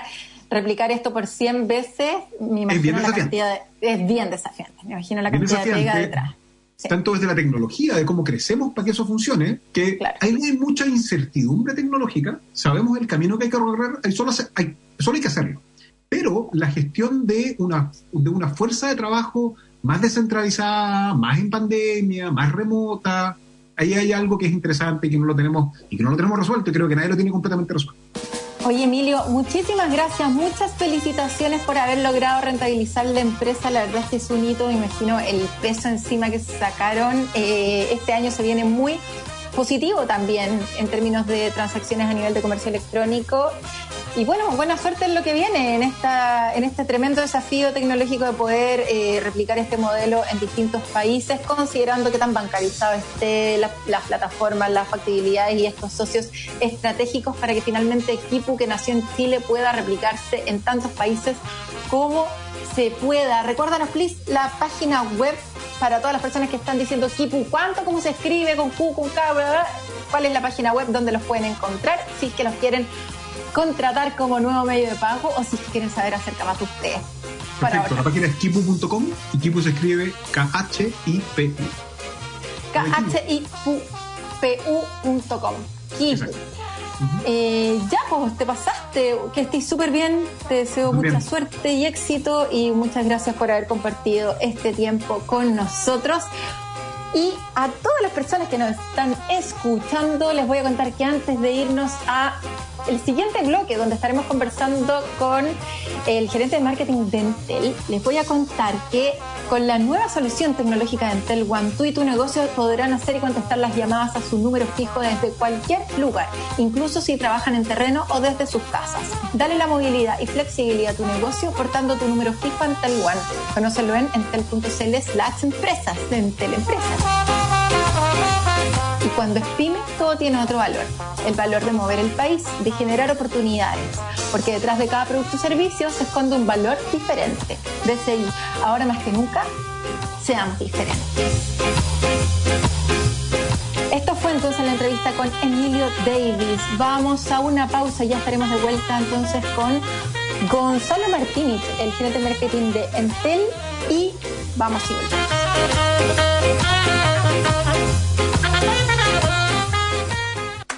[SPEAKER 2] replicar esto por 100 veces, me imagino la cantidad de, es bien desafiante. Me imagino la cantidad de pega detrás.
[SPEAKER 3] Tanto desde la tecnología, de cómo crecemos para que eso funcione, que hay, mucha incertidumbre tecnológica, sabemos el camino que hay que recorrer, hay solo, hay, solo hay que hacerlo. Pero la gestión de una, de una fuerza de trabajo más descentralizada, más en pandemia, más remota. Ahí hay algo que es interesante y que no lo tenemos y que no lo tenemos resuelto y creo que nadie lo tiene completamente resuelto.
[SPEAKER 2] Oye, Emilio, muchísimas gracias, muchas felicitaciones por haber logrado rentabilizar la empresa. La verdad es que es un hito, me imagino el peso encima que se sacaron. Eh, este año se viene muy positivo también en términos de transacciones a nivel de comercio electrónico. Y bueno, buena suerte en lo que viene, en, esta, en este tremendo desafío tecnológico de poder eh, replicar este modelo en distintos países, considerando que tan bancarizado esté las plataformas, las factibilidades y estos socios estratégicos para que finalmente Kipu, que nació en Chile, pueda replicarse en tantos países como se pueda. Recuérdanos, please, la página web para todas las personas que están diciendo Kipu, ¿cuánto? ¿Cómo se escribe? ¿Con Q, con K? ¿Cuál es la página web donde los pueden encontrar? Si es que los quieren contratar como nuevo medio de pago o si quieren saber acerca más de ustedes.
[SPEAKER 3] Perfecto, la página es kipu.com y Kipu se escribe K-H-I-P-U.
[SPEAKER 2] K-H-I-P-U.com. Kipu. Eh, ya, pues te pasaste, que estés súper bien, te deseo mucha suerte y éxito y muchas gracias por haber compartido este tiempo con nosotros. Y a todas las personas que nos están escuchando, les voy a contar que antes de irnos a el siguiente bloque, donde estaremos conversando con el gerente de marketing de Entel, les voy a contar que con la nueva solución tecnológica de Entel One, tú y tu negocio podrán hacer y contestar las llamadas a su número fijo desde cualquier lugar, incluso si trabajan en terreno o desde sus casas. Dale la movilidad y flexibilidad a tu negocio portando tu número fijo a Entel One. Conócelo en entel.cl slash empresas de Entel Empresas. Y cuando es todo tiene otro valor. El valor de mover el país, de generar oportunidades. Porque detrás de cada producto o servicio se esconde un valor diferente. DCI, ahora más que nunca, seamos diferentes. Esto fue entonces la entrevista con Emilio Davis. Vamos a una pausa y ya estaremos de vuelta entonces con Gonzalo Martínez, el gerente de marketing de Entel, y vamos a ir.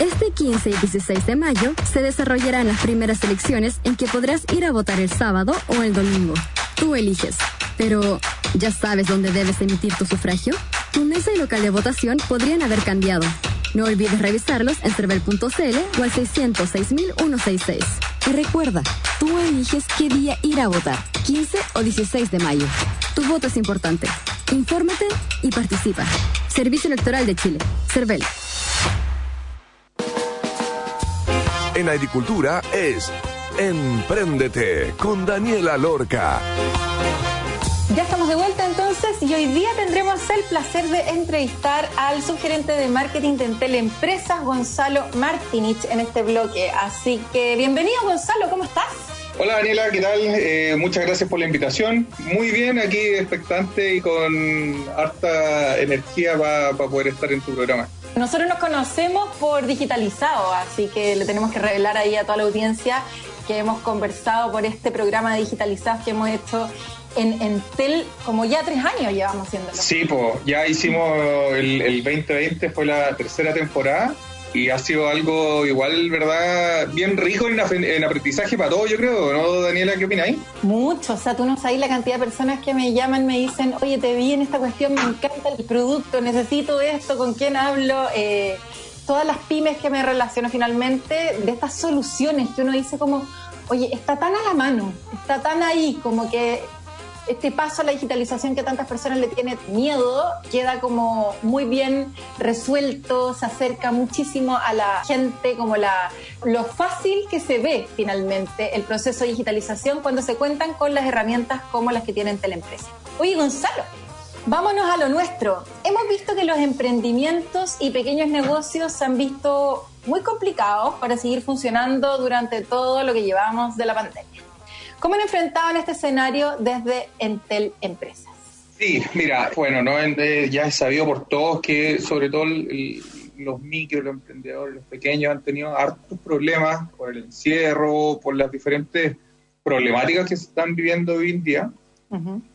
[SPEAKER 11] Este 15 y 16 de mayo se desarrollarán las primeras elecciones en que podrás ir a votar el sábado o el domingo. Tú eliges. Pero, ¿ya sabes dónde debes emitir tu sufragio? Tu mesa y local de votación podrían haber cambiado. No olvides revisarlos en cervel.cl o al 606.166. Y recuerda, tú eliges qué día ir a votar, 15 o 16 de mayo. Tu voto es importante. Infórmate y participa. Servicio Electoral de Chile. CERVEL.
[SPEAKER 1] En agricultura es Empréndete con Daniela Lorca.
[SPEAKER 2] Ya estamos de vuelta entonces y hoy día tendremos el placer de entrevistar al subgerente de marketing de Entel Empresas, Gonzalo Martinich, en este bloque. Así que bienvenido Gonzalo, ¿cómo estás?
[SPEAKER 12] Hola Daniela, ¿qué tal? Eh, muchas gracias por la invitación. Muy bien, aquí expectante y con harta energía para poder estar en tu programa.
[SPEAKER 2] Nosotros nos conocemos por digitalizado, así que le tenemos que revelar ahí a toda la audiencia que hemos conversado por este programa de digitalizados que hemos hecho en Entel, como ya tres años llevamos haciéndolo.
[SPEAKER 12] Sí, pues ya hicimos el, el 2020, fue la tercera temporada y ha sido algo igual, ¿verdad? Bien rico en, en, aprendizaje para todos, yo creo, ¿no, Daniela? ¿Qué opináis?
[SPEAKER 2] Mucho, o sea, tú no sabes la cantidad de personas que me llaman, me dicen, oye, te vi en esta cuestión, me encanta el producto, necesito esto, ¿con quién hablo? Eh, todas las pymes que me relaciono finalmente, de estas soluciones que uno dice como, oye, está tan a la mano, está tan ahí, como que este paso a la digitalización que tantas personas le tiene miedo queda como muy bien resuelto, se acerca muchísimo a la gente, como la, lo fácil que se ve finalmente el proceso de digitalización cuando se cuentan con las herramientas como las que tienen Teleempresa. Oye, Gonzalo, vámonos a lo nuestro. Hemos visto que los emprendimientos y pequeños negocios se han visto muy complicados para seguir funcionando durante todo lo que llevamos de la pandemia. ¿Cómo han enfrentado en este escenario desde Entel Empresas?
[SPEAKER 12] Sí, mira, bueno, ¿no? Eh, ya es sabido por todos que sobre todo los micro, los emprendedores, los pequeños han tenido hartos problemas por el encierro, por las diferentes problemáticas que se están viviendo hoy en día.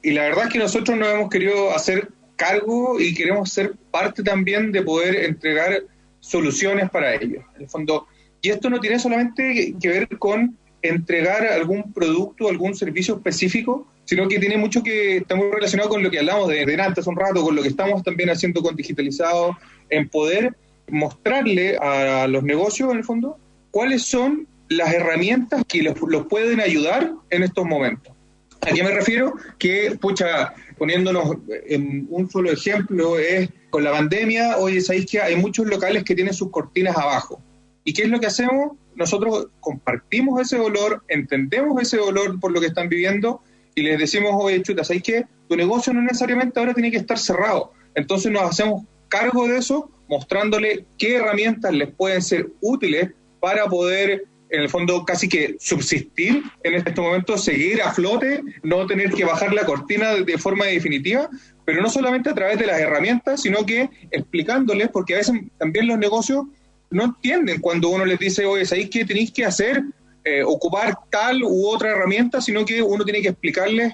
[SPEAKER 12] Y la verdad es que nosotros nos hemos querido hacer cargo y queremos ser parte también de poder entregar soluciones para ellos. En el fondo, y esto no tiene solamente que ver con entregar algún producto, algún servicio específico, sino que tiene mucho que está muy relacionado con lo que hablamos de, de antes un rato, con lo que estamos también haciendo con digitalizado, en poder mostrarle a los negocios, en el fondo, cuáles son las herramientas que los, pueden ayudar en estos momentos. ¿A qué me refiero? Que, pucha, poniéndonos en un solo ejemplo, es con la pandemia, oye, sabéis que hay muchos locales que tienen sus cortinas abajo. ¿Y qué es lo que hacemos? Nosotros compartimos ese dolor, entendemos ese dolor por lo que están viviendo y les decimos, oye, chuta, ¿sabes qué? Tu negocio no necesariamente ahora tiene que estar cerrado. Entonces nos hacemos cargo de eso, mostrándole qué herramientas les pueden ser útiles para poder, en el fondo, casi que subsistir en este momento, seguir a flote, no tener que bajar la cortina de forma definitiva, pero no solamente a través de las herramientas, sino que explicándoles, porque a veces también los negocios no entienden cuando uno les dice, oye, ¿sabéis qué tenéis que hacer? Eh, ocupar tal u otra herramienta, sino que uno tiene que explicarles,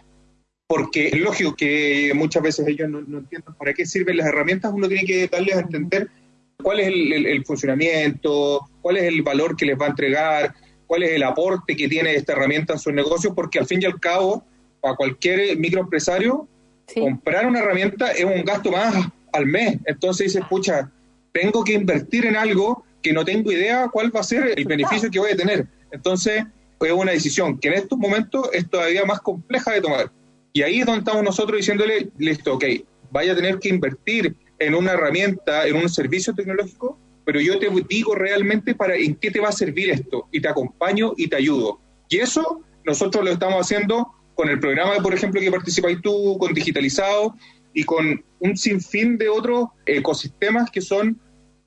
[SPEAKER 12] porque es lógico que muchas veces ellos no, entienden para qué sirven las herramientas, uno tiene que darles a entender cuál es el, funcionamiento, cuál es el valor que les va a entregar, cuál es el aporte que tiene esta herramienta en su negocio, porque al fin y al cabo, para cualquier microempresario, comprar una herramienta es un gasto más al mes. Entonces dices, pucha, tengo que invertir en algo que no tengo idea cuál va a ser el beneficio que voy a tener. Entonces, es una decisión que en estos momentos es todavía más compleja de tomar. Y ahí es donde estamos nosotros diciéndole, listo, ok, vaya a tener que invertir en una herramienta, en un servicio tecnológico, pero yo te digo realmente para en qué te va a servir esto y te acompaño y te ayudo. Y eso nosotros lo estamos haciendo con el programa, por ejemplo, que participáis tú, con Digitalizado y con un sinfín de otros ecosistemas que son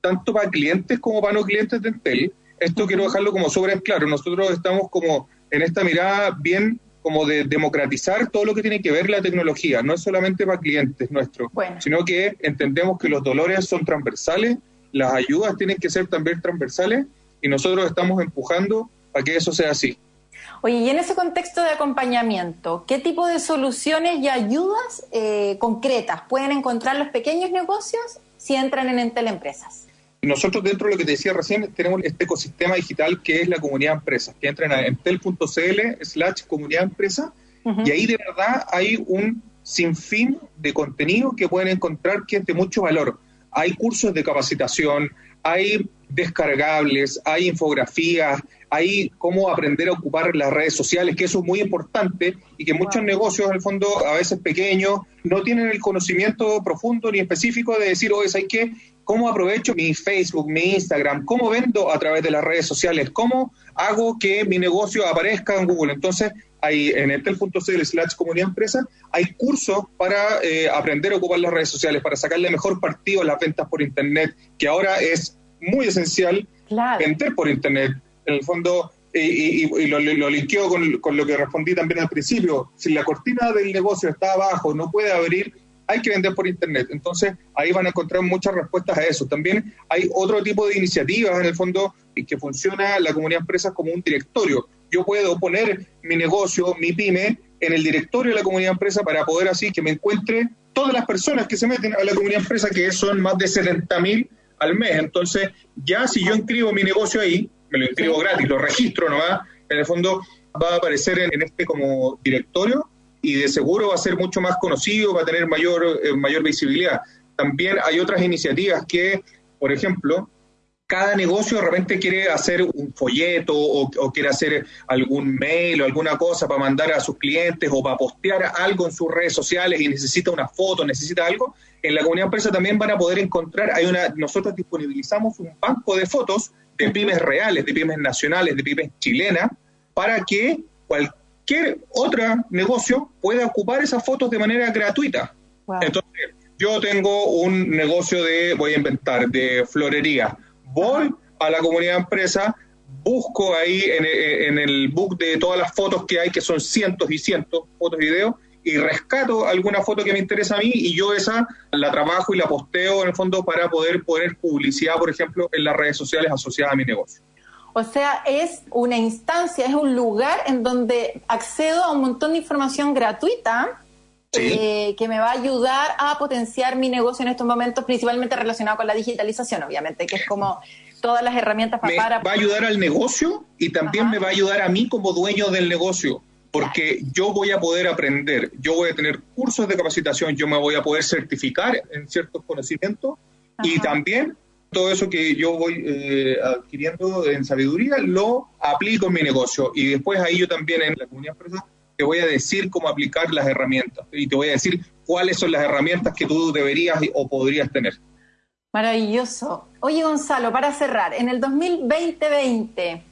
[SPEAKER 12] tanto para clientes como para no clientes de Entel. Esto quiero dejarlo como sobre claro. Nosotros estamos como en esta mirada bien como de democratizar todo lo que tiene que ver la tecnología. No es solamente para clientes nuestros, sino que entendemos que los dolores son transversales, las ayudas tienen que ser también transversales y nosotros estamos empujando a que eso sea así.
[SPEAKER 2] Oye, y en ese contexto de acompañamiento, ¿qué tipo de soluciones y ayudas eh, concretas pueden encontrar los pequeños negocios si entran en Entel Empresas?
[SPEAKER 12] Nosotros dentro de lo que te decía recién tenemos este ecosistema digital que es la comunidad empresas, que entran a entel.cl slash comunidad empresa y ahí de verdad hay un sinfín de contenido que pueden encontrar que es de mucho valor. Hay cursos de capacitación, hay descargables, hay infografías, hay cómo aprender a ocupar las redes sociales, que eso es muy importante y que muchos negocios, en el fondo, a veces pequeños, no tienen el conocimiento profundo ni específico de decir, oye, ¿hay qué? ¿Cómo aprovecho mi Facebook, mi Instagram? ¿Cómo vendo a través de las redes sociales? ¿Cómo hago que mi negocio aparezca en Google? Entonces, hay en entel.cl slash comunidad empresa, hay cursos para eh, aprender a ocupar las redes sociales, para sacarle mejor partido a las ventas por Internet, que ahora es muy esencial vender por Internet. En el fondo, y, lo, lo linkeo con, con, lo que respondí también al principio, si la cortina del negocio está abajo, no puede abrir, hay que vender por Internet. Entonces, ahí van a encontrar muchas respuestas a eso. También hay otro tipo de iniciativas, en el fondo, que funciona la comunidad de empresas como un directorio. Yo puedo poner mi negocio, mi pyme, en el directorio de la comunidad de empresa para poder así que me encuentre todas las personas que se meten a la comunidad de empresa, que son más de 70 mil al mes. Entonces, ya si yo inscribo mi negocio ahí, me lo inscribo gratis, lo registro nomás, en el fondo va a aparecer en, este como directorio y de seguro va a ser mucho más conocido, va a tener mayor, eh, mayor visibilidad. También hay otras iniciativas que, por ejemplo, cada negocio de repente quiere hacer un folleto o, quiere hacer algún mail o alguna cosa para mandar a sus clientes o para postear algo en sus redes sociales y necesita una foto, necesita algo, en la comunidad empresa también van a poder encontrar, hay una, nosotros disponibilizamos un banco de fotos de pymes reales, de pymes nacionales, de pymes chilenas, para que cualquier otro negocio pueda ocupar esas fotos de manera gratuita. Entonces, yo tengo un negocio de, voy a inventar, de florería voy a la comunidad empresa, busco ahí en, el book de todas las fotos que hay, que son cientos y cientos, fotos y videos, y rescato alguna foto que me interesa a mí y yo esa la trabajo y la posteo en el fondo para poder poner publicidad, por ejemplo, en las redes sociales asociadas a mi negocio.
[SPEAKER 2] O sea, es una instancia, es un lugar en donde accedo a un montón de información gratuita eh, que me va a ayudar a potenciar mi negocio en estos momentos, principalmente relacionado con la digitalización, obviamente, que es como todas las herramientas para...
[SPEAKER 12] Va a ayudar al negocio y también me va a ayudar a mí como dueño del negocio, porque yo voy a poder aprender, yo voy a tener cursos de capacitación, yo me voy a poder certificar en ciertos conocimientos y también todo eso que yo voy eh, adquiriendo en sabiduría lo aplico en mi negocio y después ahí yo también en la comunidad empresarial te voy a decir cómo aplicar las herramientas y te voy a decir cuáles son las herramientas que tú deberías o podrías tener.
[SPEAKER 2] Maravilloso. Oye, Gonzalo, para cerrar, en el 2020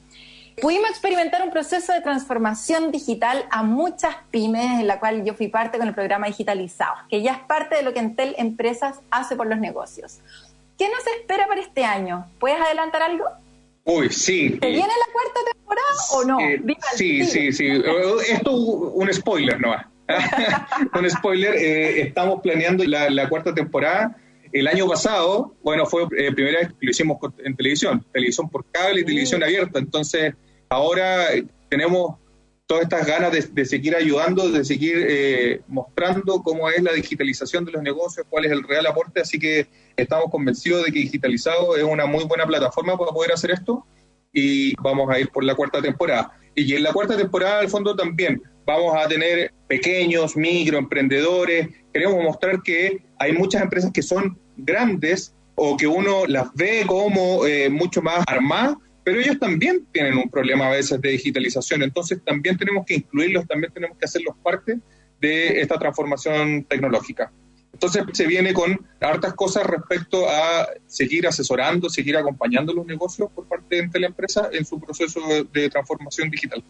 [SPEAKER 2] pudimos experimentar un proceso de transformación digital a muchas pymes, en la cual yo fui parte con el programa Digitalizado, que ya es parte de lo que Entel Empresas hace por los negocios. ¿Qué nos espera para este año? ¿Puedes adelantar algo?
[SPEAKER 12] Uy, sí.
[SPEAKER 2] ¿Te viene la cuarta temporada o no?
[SPEAKER 12] sí, sí, sí. Esto un spoiler, ¿no? un spoiler. Eh, estamos planeando la, cuarta temporada. El año pasado, bueno, fue la eh, primera vez que lo hicimos en televisión, televisión por cable y televisión abierta. Entonces, ahora tenemos todas estas ganas de, seguir ayudando, de seguir eh, mostrando cómo es la digitalización de los negocios, cuál es el real aporte, así que estamos convencidos de que Digitalizado es una muy buena plataforma para poder hacer esto y vamos a ir por la cuarta temporada. Y en la cuarta temporada, al fondo, también vamos a tener pequeños, microemprendedores. Queremos mostrar que hay muchas empresas que son grandes o que uno las ve como eh, mucho más armadas, pero ellos también tienen un problema a veces de digitalización, entonces también tenemos que incluirlos, también tenemos que hacerlos parte de esta transformación tecnológica. Entonces se viene con hartas cosas respecto a seguir asesorando, seguir acompañando los negocios por parte de la empresa en su proceso de transformación digital.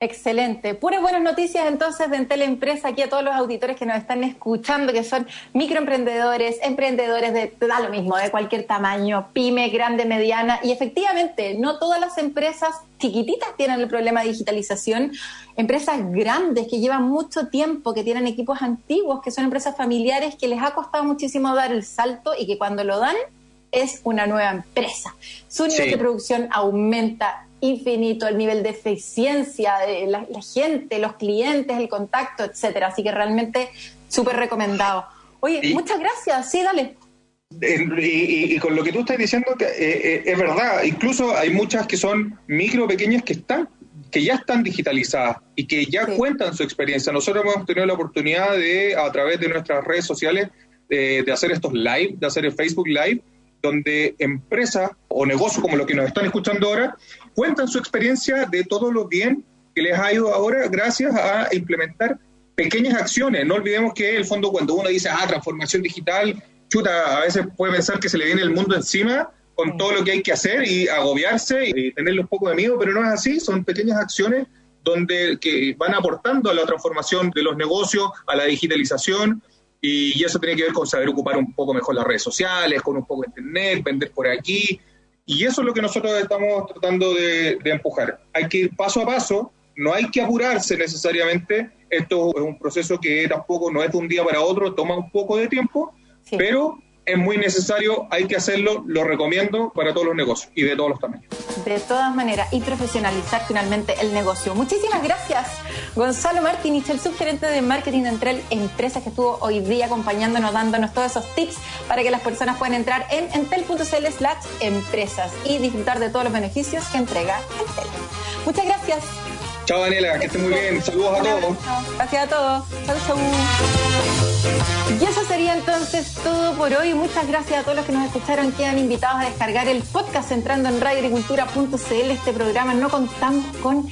[SPEAKER 2] Excelente. Puras buenas noticias entonces de Entel Empresa aquí a todos los auditores que nos están escuchando, que son microemprendedores, emprendedores de, da lo mismo, de cualquier tamaño, pyme, grande, mediana. Y efectivamente, no todas las empresas chiquititas tienen el problema de digitalización. Empresas grandes que llevan mucho tiempo, que tienen equipos antiguos, que son empresas familiares, que les ha costado muchísimo dar el salto y que cuando lo dan es una nueva empresa. Su nivel de producción aumenta infinito el nivel de eficiencia de la, gente, los clientes, el contacto, etcétera. Así que realmente súper recomendado. Oye, muchas gracias. Sí, dale.
[SPEAKER 12] Y, con lo que tú estás diciendo, eh, eh, es verdad, incluso hay muchas que son micro, pequeñas, que están que ya están digitalizadas y que ya cuentan su experiencia. Nosotros hemos tenido la oportunidad de, a través de nuestras redes sociales, de, de hacer estos live, de hacer el Facebook Live, donde empresas o negocios como los que nos están escuchando ahora cuentan su experiencia de todo lo bien que les ha ido ahora gracias a implementar pequeñas acciones. No olvidemos que el fondo cuando uno dice, ah, transformación digital, chuta, a veces puede pensar que se le viene el mundo encima con todo lo que hay que hacer y agobiarse y tenerle un poco de miedo, pero no es así, son pequeñas acciones donde que van aportando a la transformación de los negocios, a la digitalización, y, eso tiene que ver con saber ocupar un poco mejor las redes sociales, con un poco de internet, vender por aquí. Y eso es lo que nosotros estamos tratando de, empujar. Hay que ir paso a paso, no hay que apurarse necesariamente. Esto es un proceso que tampoco no es de un día para otro, toma un poco de tiempo, pero es muy necesario, hay que hacerlo, lo recomiendo para todos los negocios y de todos los tamaños.
[SPEAKER 2] De todas maneras, y profesionalizar finalmente el negocio. Muchísimas gracias, Gonzalo Martínez, el subgerente de marketing de Entel Empresas, que estuvo hoy día acompañándonos, dándonos todos esos tips para que las personas puedan entrar en entel.cl slash empresas y disfrutar de todos los beneficios que entrega Entel. Muchas gracias.
[SPEAKER 12] Chao Daniela, que esté muy bien. Saludos a todos.
[SPEAKER 2] Gracias a todos. Chau, chau. Y eso sería entonces todo por hoy. Muchas gracias a todos los que nos escucharon. Quedan invitados a descargar el podcast entrando en radioagricultura.cl. Este programa no contamos con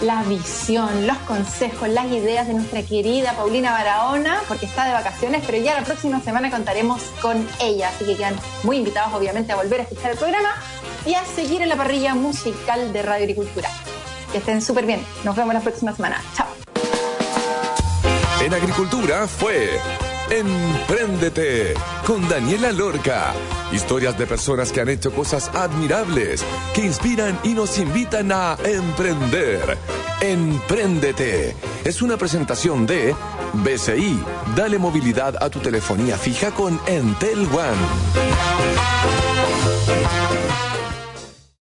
[SPEAKER 2] la visión, los consejos, las ideas de nuestra querida Paulina Barahona, porque está de vacaciones, pero ya la próxima semana contaremos con ella. Así que quedan muy invitados, obviamente, a volver a escuchar el programa y a seguir en la parrilla musical de Radio Agricultura. Que estén súper bien. Nos vemos la próxima semana. Chao.
[SPEAKER 1] En Agricultura fue Empréndete con Daniela Lorca. Historias de personas que han hecho cosas admirables, que inspiran y nos invitan a emprender. Empréndete es una presentación de BCI. Dale movilidad a tu telefonía fija con Entel One.